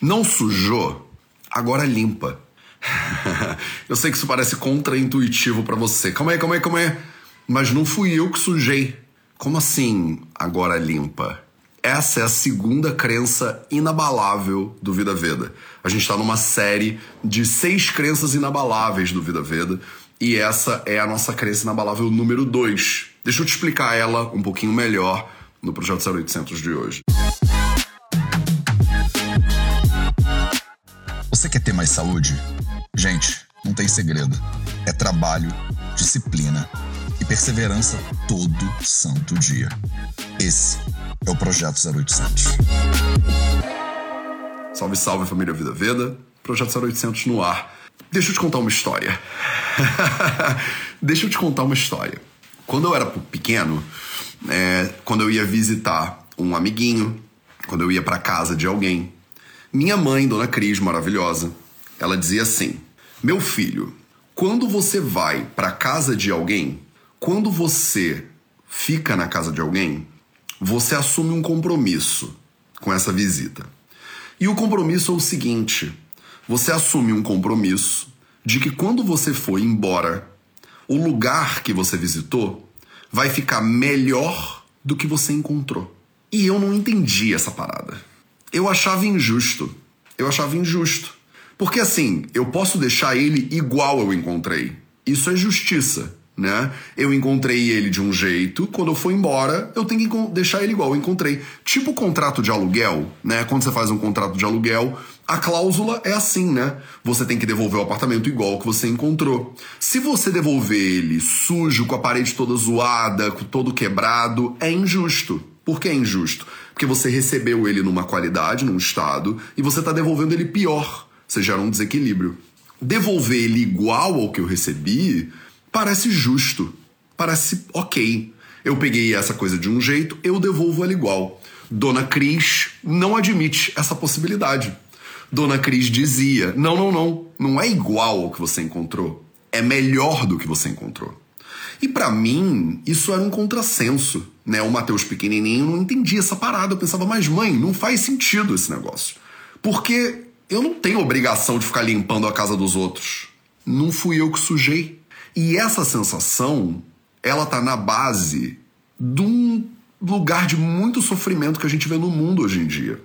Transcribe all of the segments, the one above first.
Não sujou? Agora limpa. eu sei que isso parece contraintuitivo para você. Calma aí, calma aí, calma aí. Mas não fui eu que sujei. Como assim agora limpa? Essa é a segunda crença inabalável do Vida Veda. A gente está numa série de seis crenças inabaláveis do Vida Veda e essa é a nossa crença inabalável número dois. Deixa eu te explicar ela um pouquinho melhor no Projeto 0800 de hoje. Você quer ter mais saúde? Gente, não tem segredo. É trabalho, disciplina e perseverança todo santo dia. Esse é o Projeto 0800. Salve, salve família Vida Veda. Projeto 0800 no ar. Deixa eu te contar uma história. Deixa eu te contar uma história. Quando eu era pequeno, é, quando eu ia visitar um amiguinho, quando eu ia para casa de alguém, minha mãe, Dona Cris, maravilhosa, ela dizia assim: Meu filho, quando você vai para casa de alguém, quando você fica na casa de alguém, você assume um compromisso com essa visita. E o compromisso é o seguinte: você assume um compromisso de que quando você for embora, o lugar que você visitou vai ficar melhor do que você encontrou. E eu não entendi essa parada eu achava injusto. Eu achava injusto. Porque assim, eu posso deixar ele igual eu encontrei. Isso é justiça, né? Eu encontrei ele de um jeito, quando eu for embora, eu tenho que deixar ele igual eu encontrei. Tipo contrato de aluguel, né? Quando você faz um contrato de aluguel, a cláusula é assim, né? Você tem que devolver o apartamento igual que você encontrou. Se você devolver ele sujo, com a parede toda zoada, com todo quebrado, é injusto. Por que é injusto? Porque você recebeu ele numa qualidade, num estado, e você está devolvendo ele pior. Você gera um desequilíbrio. Devolver ele igual ao que eu recebi parece justo. Parece ok. Eu peguei essa coisa de um jeito, eu devolvo ela igual. Dona Cris não admite essa possibilidade. Dona Cris dizia: não, não, não, não é igual ao que você encontrou, é melhor do que você encontrou. E para mim, isso era um contrassenso. Né? O Matheus pequenininho não entendia essa parada. Eu pensava, mas mãe, não faz sentido esse negócio. Porque eu não tenho obrigação de ficar limpando a casa dos outros. Não fui eu que sujei. E essa sensação, ela tá na base de um lugar de muito sofrimento que a gente vê no mundo hoje em dia.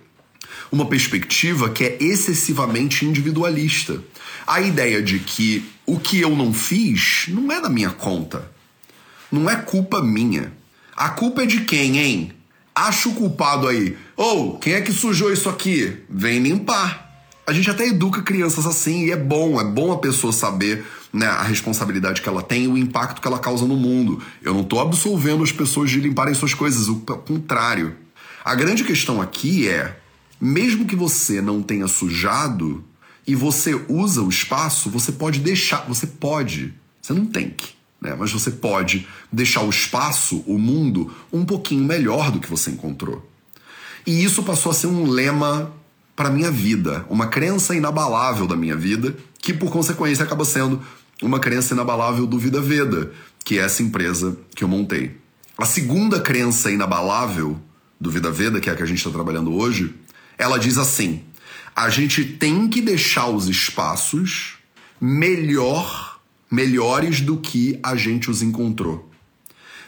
Uma perspectiva que é excessivamente individualista. A ideia de que o que eu não fiz não é da minha conta. Não é culpa minha. A culpa é de quem, hein? Acha o culpado aí. Ou, oh, quem é que sujou isso aqui? Vem limpar. A gente até educa crianças assim e é bom, é bom a pessoa saber né, a responsabilidade que ela tem e o impacto que ela causa no mundo. Eu não estou absolvendo as pessoas de limparem suas coisas, o contrário. A grande questão aqui é, mesmo que você não tenha sujado e você usa o espaço, você pode deixar, você pode, você não tem que né? mas você pode deixar o espaço, o mundo, um pouquinho melhor do que você encontrou. E isso passou a ser um lema para minha vida, uma crença inabalável da minha vida, que por consequência acaba sendo uma crença inabalável do Vida Veda, que é essa empresa que eu montei. A segunda crença inabalável do Vida Veda, que é a que a gente está trabalhando hoje, ela diz assim: a gente tem que deixar os espaços melhor melhores do que a gente os encontrou.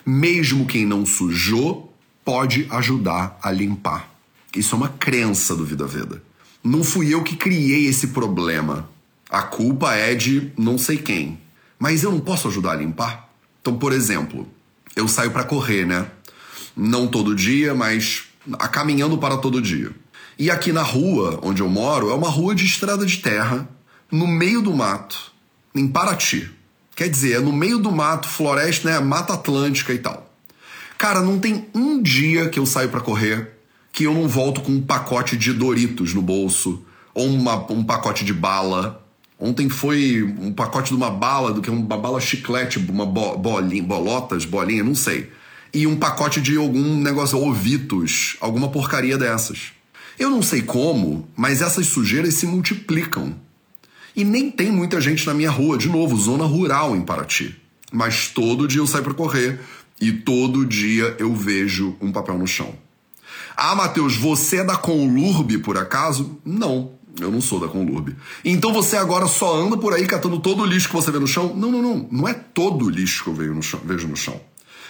Mesmo quem não sujou pode ajudar a limpar. Isso é uma crença do Vida Veda. Não fui eu que criei esse problema. A culpa é de não sei quem. Mas eu não posso ajudar a limpar? Então, por exemplo, eu saio para correr, né? Não todo dia, mas caminhando para todo dia. E aqui na rua onde eu moro é uma rua de estrada de terra, no meio do mato, em Paraty. Quer dizer, é no meio do mato, floresta, né? Mata Atlântica e tal. Cara, não tem um dia que eu saio para correr que eu não volto com um pacote de Doritos no bolso ou uma, um pacote de bala. Ontem foi um pacote de uma bala, do que uma bala chiclete, uma bo, bolinha, bolotas, bolinha, não sei. E um pacote de algum negócio, ovitos, alguma porcaria dessas. Eu não sei como, mas essas sujeiras se multiplicam. E nem tem muita gente na minha rua, de novo, zona rural em Paraty. Mas todo dia eu saio para correr e todo dia eu vejo um papel no chão. Ah, Matheus, você é da Conlurb por acaso? Não, Eu não sou da Conlurb. Então você agora só anda por aí catando todo o lixo que você vê no chão? Não, não, não. Não é todo o lixo que eu vejo no chão. Vejo no chão.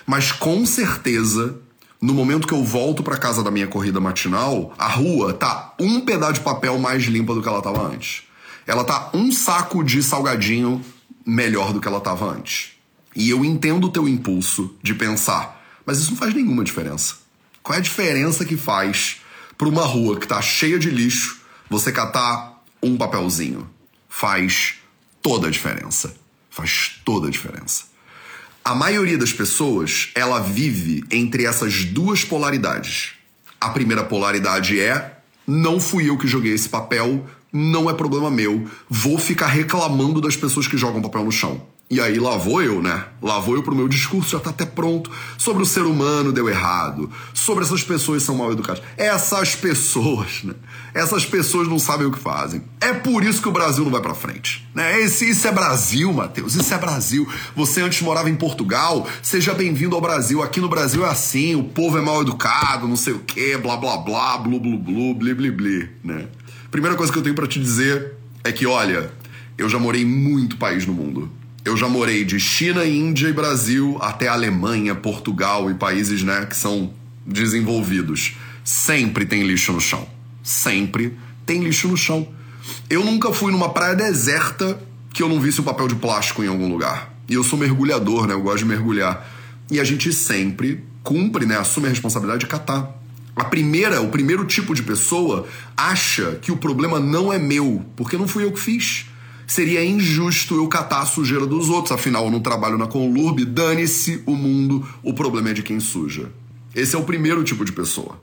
Mas com certeza, no momento que eu volto para casa da minha corrida matinal, a rua tá um pedaço de papel mais limpa do que ela tava antes. Ela tá um saco de salgadinho melhor do que ela tava antes. E eu entendo o teu impulso de pensar, mas isso não faz nenhuma diferença. Qual é a diferença que faz para uma rua que tá cheia de lixo você catar um papelzinho? Faz toda a diferença. Faz toda a diferença. A maioria das pessoas, ela vive entre essas duas polaridades. A primeira polaridade é: não fui eu que joguei esse papel, não é problema meu, vou ficar reclamando das pessoas que jogam papel no chão. E aí lá vou eu, né? Lá vou eu pro meu discurso, já tá até pronto. Sobre o ser humano deu errado. Sobre essas pessoas são mal educadas. Essas pessoas, né? Essas pessoas não sabem o que fazem. É por isso que o Brasil não vai pra frente. Né? Esse, isso é Brasil, Matheus. Isso é Brasil. Você antes morava em Portugal, seja bem-vindo ao Brasil. Aqui no Brasil é assim, o povo é mal educado, não sei o quê, blá blá blá, blu blu blu, bli bli bli, né? Primeira coisa que eu tenho para te dizer é que, olha, eu já morei muito país no mundo. Eu já morei de China, Índia e Brasil até Alemanha, Portugal e países né, que são desenvolvidos. Sempre tem lixo no chão. Sempre tem lixo no chão. Eu nunca fui numa praia deserta que eu não visse um papel de plástico em algum lugar. E eu sou mergulhador, né? Eu gosto de mergulhar. E a gente sempre cumpre, né? Assume a responsabilidade de catar. A primeira, o primeiro tipo de pessoa acha que o problema não é meu, porque não fui eu que fiz seria injusto eu catar a sujeira dos outros, afinal eu não trabalho na Conlurb, dane-se o mundo, o problema é de quem suja. Esse é o primeiro tipo de pessoa.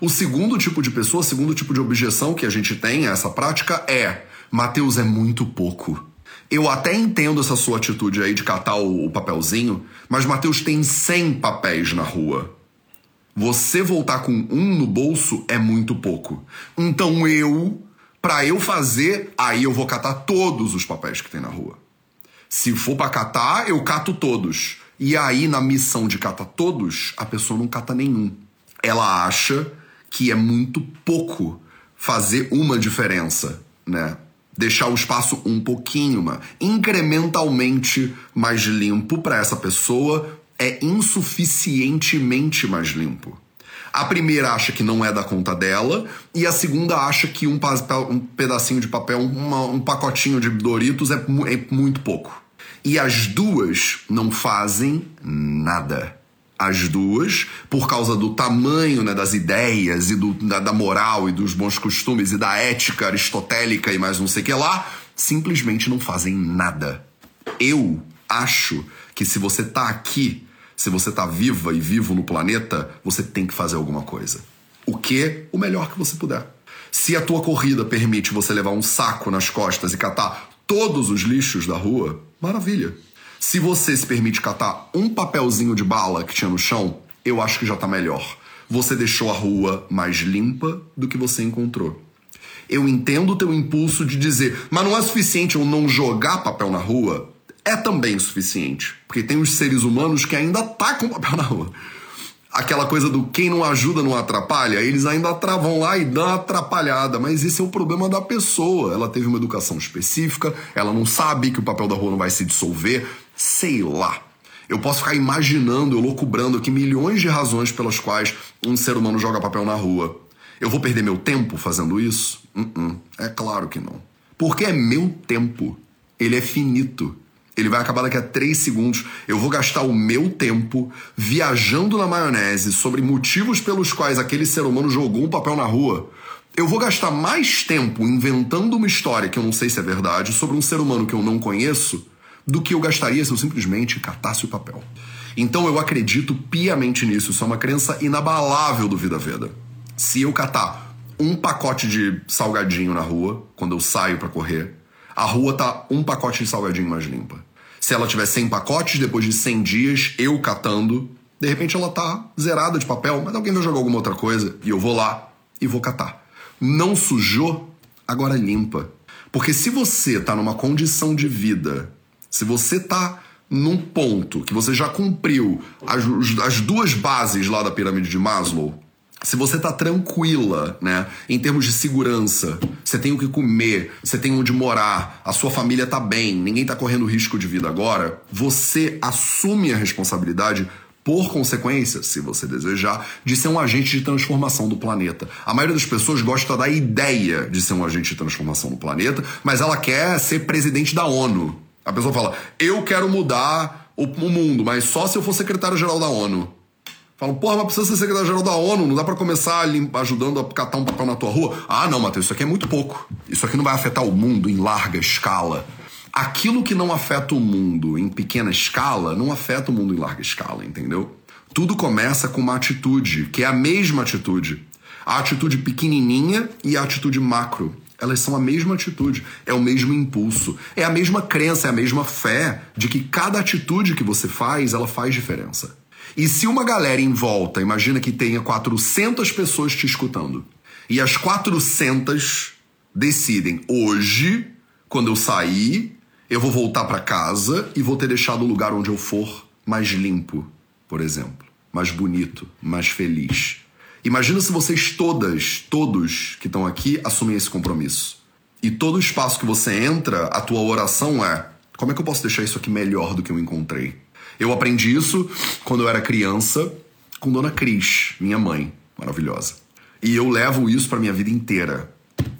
O segundo tipo de pessoa, o segundo tipo de objeção que a gente tem a essa prática é: Mateus é muito pouco. Eu até entendo essa sua atitude aí de catar o, papelzinho, mas Mateus tem 100 papéis na rua. Você voltar com um no bolso é muito pouco. Então eu para eu fazer, aí eu vou catar todos os papéis que tem na rua. Se for para catar, eu cato todos. E aí, na missão de catar todos, a pessoa não cata nenhum. Ela acha que é muito pouco fazer uma diferença, né? Deixar o espaço um pouquinho, incrementalmente mais limpo para essa pessoa é insuficientemente mais limpo. A primeira acha que não é da conta dela, e a segunda acha que um, um pedacinho de papel, uma, um pacotinho de Doritos é, é muito pouco. E as duas não fazem nada as duas, por causa do tamanho né, das ideias e do, da, da, moral e dos bons costumes e da ética aristotélica e mais não sei o que lá, simplesmente não fazem nada. Eu acho que se você tá aqui se você está viva e vivo no planeta, você tem que fazer alguma coisa. O que? O melhor que você puder. Se a tua corrida permite você levar um saco nas costas e catar todos os lixos da rua, maravilha. Se você se permite catar um papelzinho de bala que tinha no chão, eu acho que já está melhor. Você deixou a rua mais limpa do que você encontrou. Eu entendo o teu impulso de dizer, mas não é suficiente eu não jogar papel na rua? É também suficiente. Porque tem os seres humanos que ainda tacam tá papel na rua. Aquela coisa do quem não ajuda não atrapalha, eles ainda travam lá e dão atrapalhada, mas esse é o problema da pessoa. Ela teve uma educação específica, ela não sabe que o papel da rua não vai se dissolver, sei lá. Eu posso ficar imaginando, eu loucubrando aqui milhões de razões pelas quais um ser humano joga papel na rua. Eu vou perder meu tempo fazendo isso? Uh -uh, é claro que não. Porque é meu tempo. Ele é finito. Ele vai acabar daqui a 3 segundos. Eu vou gastar o meu tempo viajando na maionese sobre motivos pelos quais aquele ser humano jogou um papel na rua. Eu vou gastar mais tempo inventando uma história que eu não sei se é verdade sobre um ser humano que eu não conheço do que eu gastaria se eu simplesmente catasse o papel. Então eu acredito piamente nisso. Isso é uma crença inabalável do Vida Veda. Se eu catar um pacote de salgadinho na rua, quando eu saio para correr, a rua tá um pacote de salgadinho mais limpa. Se ela tiver 100 pacotes, depois de 100 dias, eu catando, de repente ela tá zerada de papel, mas alguém vai jogar alguma outra coisa e eu vou lá e vou catar. Não sujou, agora limpa. Porque se você tá numa condição de vida, se você tá num ponto que você já cumpriu as, as duas bases lá da pirâmide de Maslow, se você tá tranquila, né, em termos de segurança, você tem o que comer, você tem onde morar, a sua família tá bem, ninguém tá correndo risco de vida agora, você assume a responsabilidade por consequência, se você desejar, de ser um agente de transformação do planeta. A maioria das pessoas gosta da ideia de ser um agente de transformação do planeta, mas ela quer ser presidente da ONU. A pessoa fala: "Eu quero mudar o mundo, mas só se eu for secretário-geral da ONU". Falam, porra, mas precisa ser secretário-geral da ONU, não dá para começar ajudando a catar um papel na tua rua? Ah, não, Matheus, isso aqui é muito pouco. Isso aqui não vai afetar o mundo em larga escala. Aquilo que não afeta o mundo em pequena escala, não afeta o mundo em larga escala, entendeu? Tudo começa com uma atitude, que é a mesma atitude. A atitude pequenininha e a atitude macro. Elas são a mesma atitude, é o mesmo impulso, é a mesma crença, é a mesma fé de que cada atitude que você faz, ela faz diferença. E se uma galera em volta, imagina que tenha 400 pessoas te escutando, e as 400 decidem, hoje, quando eu sair, eu vou voltar para casa e vou ter deixado o lugar onde eu for mais limpo, por exemplo, mais bonito, mais feliz. Imagina se vocês todas, todos que estão aqui assumem esse compromisso. E todo espaço que você entra, a tua oração é: como é que eu posso deixar isso aqui melhor do que eu encontrei? Eu aprendi isso quando eu era criança com Dona Cris, minha mãe, maravilhosa. E eu levo isso para minha vida inteira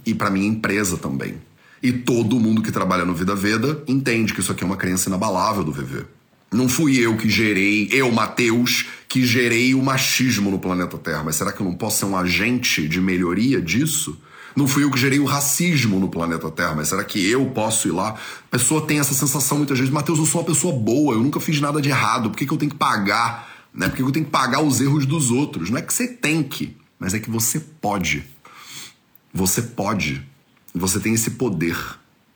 e para minha empresa também. E todo mundo que trabalha no Vida Veda entende que isso aqui é uma crença inabalável do VV. Não fui eu que gerei, eu, Mateus, que gerei o machismo no planeta Terra, mas será que eu não posso ser um agente de melhoria disso? Não fui eu que gerei o racismo no planeta Terra, mas será que eu posso ir lá? A pessoa tem essa sensação muitas vezes, Mateus, eu sou uma pessoa boa, eu nunca fiz nada de errado, por que, que eu tenho que pagar? Né? Por que, que eu tenho que pagar os erros dos outros? Não é que você tem que, mas é que você pode. Você pode. Você tem esse poder.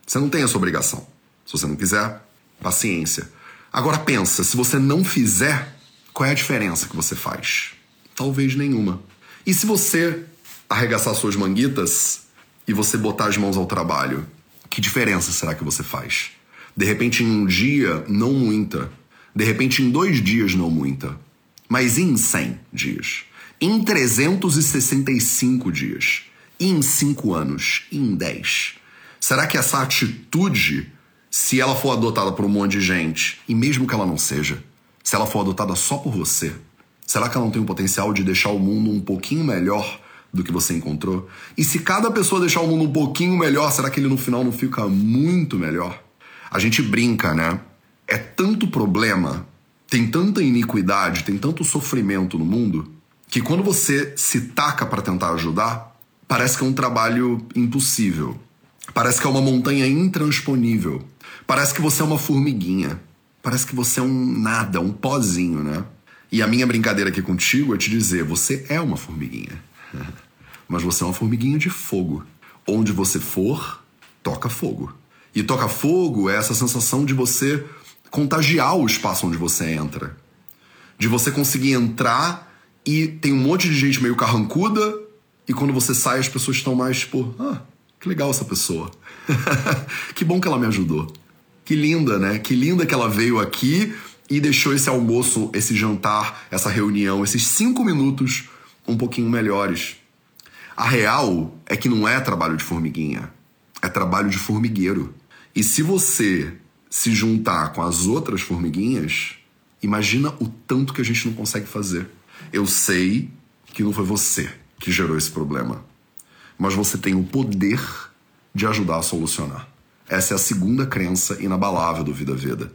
Você não tem essa obrigação. Se você não quiser, paciência. Agora pensa, se você não fizer, qual é a diferença que você faz? Talvez nenhuma. E se você arregaçar suas manguitas e você botar as mãos ao trabalho, que diferença será que você faz? De repente, em um dia, não muita. De repente, em dois dias, não muita. Mas em 100 dias? Em 365 dias? Em 5 anos? Em 10? Será que essa atitude, se ela for adotada por um monte de gente, e mesmo que ela não seja, se ela for adotada só por você, será que ela não tem o potencial de deixar o mundo um pouquinho melhor do que você encontrou? E se cada pessoa deixar o mundo um pouquinho melhor, será que ele no final não fica muito melhor? A gente brinca, né? É tanto problema, tem tanta iniquidade, tem tanto sofrimento no mundo, que quando você se taca para tentar ajudar, parece que é um trabalho impossível. Parece que é uma montanha intransponível. Parece que você é uma formiguinha. Parece que você é um nada, um pozinho, né? E a minha brincadeira aqui contigo é te dizer: você é uma formiguinha. Mas você é uma formiguinha de fogo. Onde você for, toca fogo. E toca fogo é essa sensação de você contagiar o espaço onde você entra. De você conseguir entrar e tem um monte de gente meio carrancuda, e quando você sai, as pessoas estão mais tipo, ah, que legal essa pessoa. que bom que ela me ajudou. Que linda, né? Que linda que ela veio aqui e deixou esse almoço, esse jantar, essa reunião, esses cinco minutos um pouquinho melhores. A real é que não é trabalho de formiguinha, é trabalho de formigueiro. E se você se juntar com as outras formiguinhas, imagina o tanto que a gente não consegue fazer. Eu sei que não foi você que gerou esse problema, mas você tem o poder de ajudar a solucionar. Essa é a segunda crença inabalável do Vida Veda.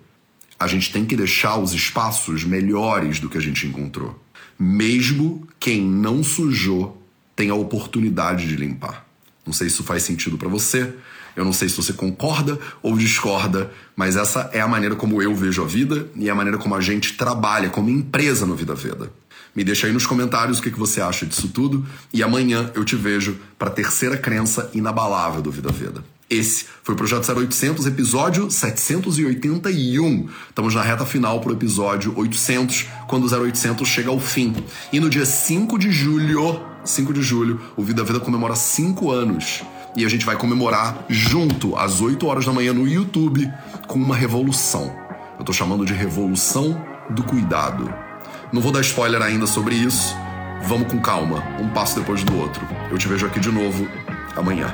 A gente tem que deixar os espaços melhores do que a gente encontrou mesmo quem não sujou tem a oportunidade de limpar. Não sei se isso faz sentido para você. Eu não sei se você concorda ou discorda, mas essa é a maneira como eu vejo a vida e é a maneira como a gente trabalha como empresa no Vida Veda. Me deixa aí nos comentários o que você acha disso tudo e amanhã eu te vejo para a terceira crença inabalável do Vida Veda. Esse foi o Projeto 0800, episódio 781. Estamos na reta final pro episódio 800, quando o 0800 chega ao fim. E no dia 5 de julho, 5 de julho, o Vida Vida comemora 5 anos. E a gente vai comemorar junto, às 8 horas da manhã, no YouTube, com uma revolução. Eu tô chamando de Revolução do Cuidado. Não vou dar spoiler ainda sobre isso, Vamos com calma, um passo depois do outro. Eu te vejo aqui de novo amanhã.